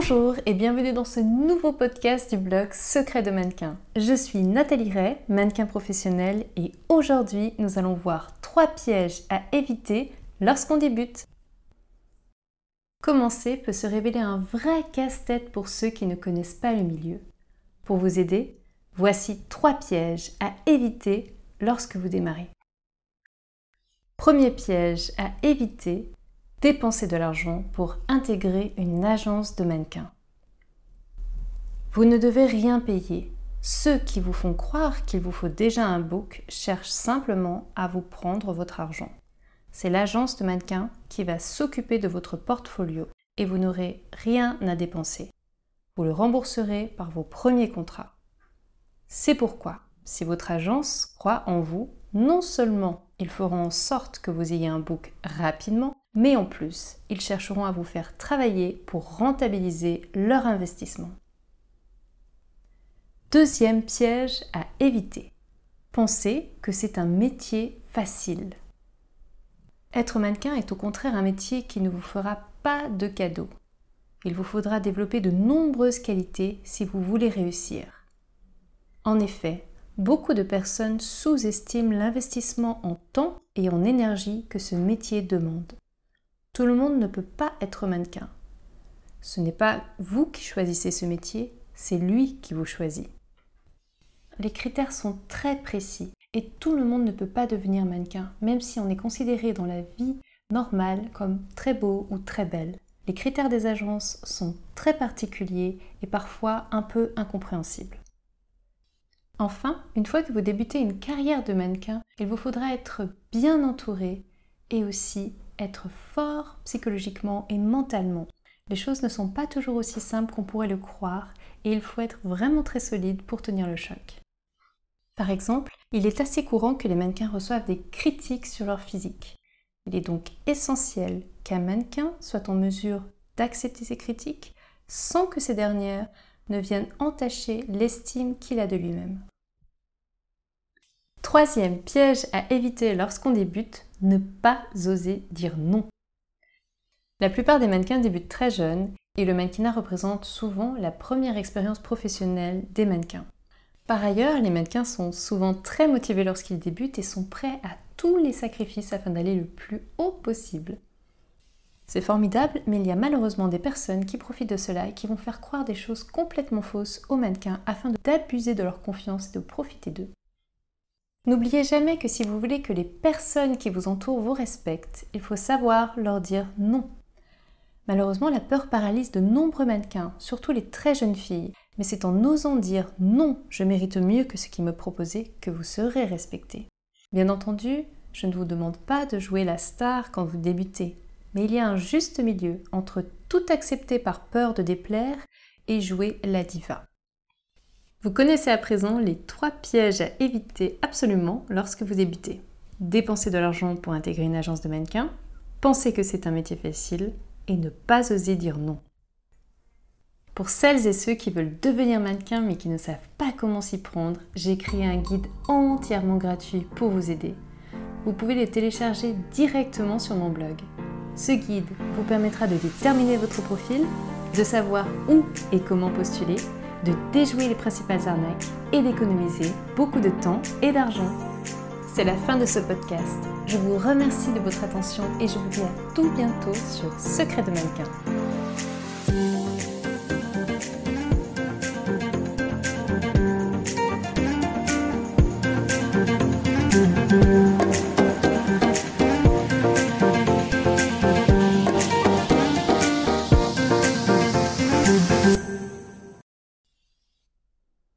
Bonjour et bienvenue dans ce nouveau podcast du blog Secret de mannequin. Je suis Nathalie Ray, mannequin professionnel et aujourd'hui nous allons voir trois pièges à éviter lorsqu'on débute. Commencer peut se révéler un vrai casse-tête pour ceux qui ne connaissent pas le milieu. Pour vous aider, voici trois pièges à éviter lorsque vous démarrez. Premier piège à éviter, dépenser de l'argent pour intégrer une agence de mannequins. Vous ne devez rien payer. Ceux qui vous font croire qu'il vous faut déjà un book cherchent simplement à vous prendre votre argent. C'est l'agence de mannequins qui va s'occuper de votre portfolio et vous n'aurez rien à dépenser. Vous le rembourserez par vos premiers contrats. C'est pourquoi, si votre agence croit en vous, non seulement ils feront en sorte que vous ayez un book rapidement, mais en plus, ils chercheront à vous faire travailler pour rentabiliser leur investissement. Deuxième piège à éviter. Pensez que c'est un métier facile. Être mannequin est au contraire un métier qui ne vous fera pas de cadeaux. Il vous faudra développer de nombreuses qualités si vous voulez réussir. En effet, beaucoup de personnes sous-estiment l'investissement en temps et en énergie que ce métier demande. Tout le monde ne peut pas être mannequin. Ce n'est pas vous qui choisissez ce métier, c'est lui qui vous choisit. Les critères sont très précis et tout le monde ne peut pas devenir mannequin, même si on est considéré dans la vie normale comme très beau ou très belle. Les critères des agences sont très particuliers et parfois un peu incompréhensibles. Enfin, une fois que vous débutez une carrière de mannequin, il vous faudra être bien entouré et aussi être fort psychologiquement et mentalement. Les choses ne sont pas toujours aussi simples qu'on pourrait le croire et il faut être vraiment très solide pour tenir le choc. Par exemple, il est assez courant que les mannequins reçoivent des critiques sur leur physique. Il est donc essentiel qu'un mannequin soit en mesure d'accepter ces critiques sans que ces dernières ne viennent entacher l'estime qu'il a de lui-même. Troisième piège à éviter lorsqu'on débute, ne pas oser dire non. La plupart des mannequins débutent très jeunes et le mannequinat représente souvent la première expérience professionnelle des mannequins. Par ailleurs, les mannequins sont souvent très motivés lorsqu'ils débutent et sont prêts à tous les sacrifices afin d'aller le plus haut possible. C'est formidable, mais il y a malheureusement des personnes qui profitent de cela et qui vont faire croire des choses complètement fausses aux mannequins afin d'abuser de leur confiance et de profiter d'eux. N'oubliez jamais que si vous voulez que les personnes qui vous entourent vous respectent, il faut savoir leur dire non. Malheureusement, la peur paralyse de nombreux mannequins, surtout les très jeunes filles, mais c'est en osant dire non, je mérite mieux que ce qui me proposait que vous serez respecté. Bien entendu, je ne vous demande pas de jouer la star quand vous débutez, mais il y a un juste milieu entre tout accepter par peur de déplaire et jouer la diva. Vous connaissez à présent les trois pièges à éviter absolument lorsque vous débutez. Dépenser de l'argent pour intégrer une agence de mannequin, penser que c'est un métier facile et ne pas oser dire non. Pour celles et ceux qui veulent devenir mannequin mais qui ne savent pas comment s'y prendre, j'ai créé un guide entièrement gratuit pour vous aider. Vous pouvez le télécharger directement sur mon blog. Ce guide vous permettra de déterminer votre profil, de savoir où et comment postuler de déjouer les principales arnaques et d'économiser beaucoup de temps et d'argent. C'est la fin de ce podcast. Je vous remercie de votre attention et je vous dis à tout bientôt sur Secret de mannequin.